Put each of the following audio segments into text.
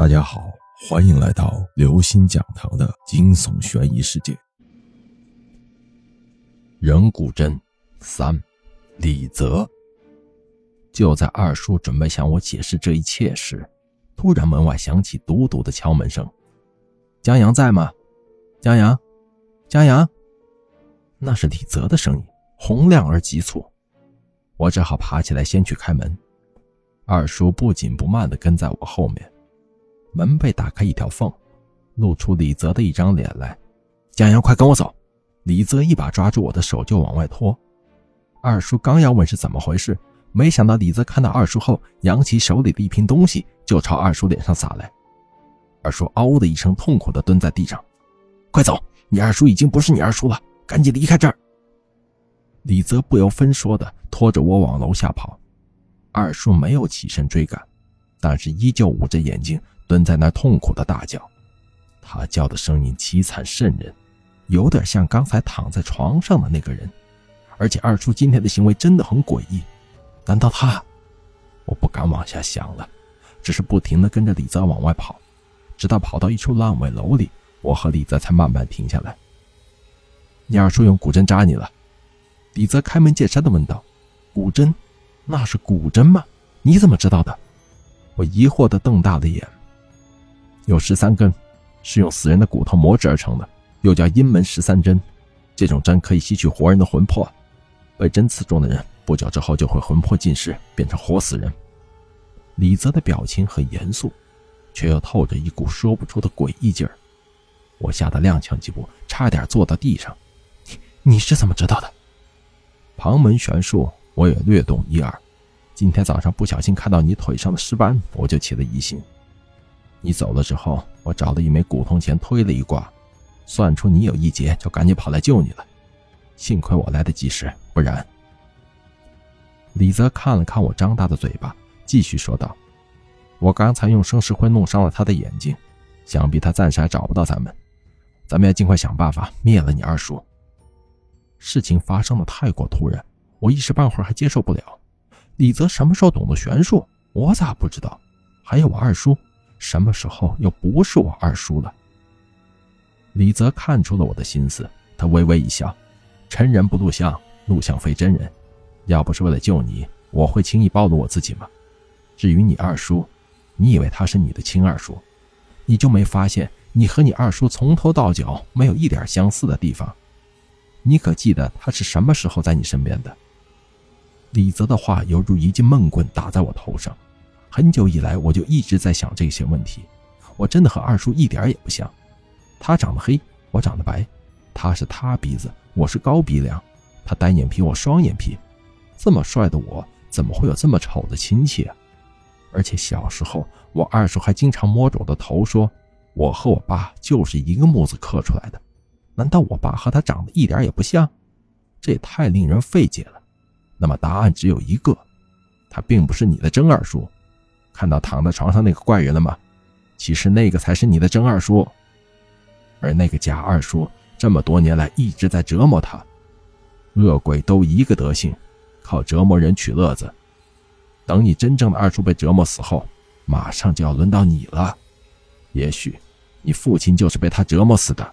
大家好，欢迎来到刘星讲堂的惊悚悬疑世界。人骨针三，李泽。就在二叔准备向我解释这一切时，突然门外响起笃笃的敲门声。江阳在吗？江阳，江阳，那是李泽的声音，洪亮而急促。我只好爬起来先去开门。二叔不紧不慢地跟在我后面。门被打开一条缝，露出李泽的一张脸来。江阳，快跟我走！李泽一把抓住我的手就往外拖。二叔刚要问是怎么回事，没想到李泽看到二叔后，扬起手里的一瓶东西就朝二叔脸上撒来。二叔嗷的一声，痛苦地蹲在地上。快走！你二叔已经不是你二叔了，赶紧离开这儿！李泽不由分说地拖着我往楼下跑。二叔没有起身追赶，但是依旧捂着眼睛。蹲在那儿痛苦的大叫，他叫的声音凄惨瘆人，有点像刚才躺在床上的那个人。而且二叔今天的行为真的很诡异，难道他？我不敢往下想了，只是不停的跟着李泽往外跑，直到跑到一处烂尾楼里，我和李泽才慢慢停下来。你二叔用古针扎你了？李泽开门见山的问道。古针？那是古针吗？你怎么知道的？我疑惑地瞪大了眼。有十三根，是用死人的骨头磨制而成的，又叫阴门十三针。这种针可以吸取活人的魂魄，被针刺中的人不久之后就会魂魄尽失，变成活死人。李泽的表情很严肃，却又透着一股说不出的诡异劲儿。我吓得踉跄几步，差点坐到地上。你你是怎么知道的？旁门玄术我也略懂一二。今天早上不小心看到你腿上的尸斑，我就起了疑心。你走了之后，我找了一枚古铜钱推了一卦，算出你有一劫，就赶紧跑来救你了。幸亏我来得及时，不然……李泽看了看我张大的嘴巴，继续说道：“我刚才用生石灰弄伤了他的眼睛，想必他暂时还找不到咱们。咱们要尽快想办法灭了你二叔。”事情发生的太过突然，我一时半会儿还接受不了。李泽什么时候懂得玄术？我咋不知道？还有我二叔。什么时候又不是我二叔了？李泽看出了我的心思，他微微一笑：“真人不录像，录像非真人。要不是为了救你，我会轻易暴露我自己吗？至于你二叔，你以为他是你的亲二叔，你就没发现你和你二叔从头到脚没有一点相似的地方？你可记得他是什么时候在你身边的？”李泽的话犹如一记闷棍打在我头上。很久以来，我就一直在想这些问题。我真的和二叔一点也不像，他长得黑，我长得白；他是塌鼻子，我是高鼻梁；他单眼皮，我双眼皮。这么帅的我，怎么会有这么丑的亲戚啊？而且小时候，我二叔还经常摸着我的头说：“我和我爸就是一个木字刻出来的。”难道我爸和他长得一点也不像？这也太令人费解了。那么答案只有一个：他并不是你的真二叔。看到躺在床上那个怪人了吗？其实那个才是你的真二叔，而那个假二叔这么多年来一直在折磨他。恶鬼都一个德行，靠折磨人取乐子。等你真正的二叔被折磨死后，马上就要轮到你了。也许，你父亲就是被他折磨死的。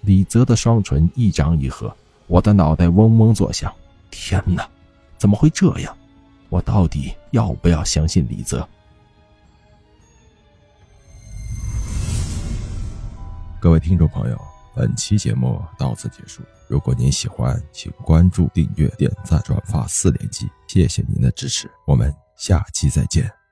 李泽的双唇一张一合，我的脑袋嗡嗡作响。天哪，怎么会这样？我到底要不要相信李泽？各位听众朋友，本期节目到此结束。如果您喜欢，请关注、订阅、点赞、转发四连击，谢谢您的支持。我们下期再见。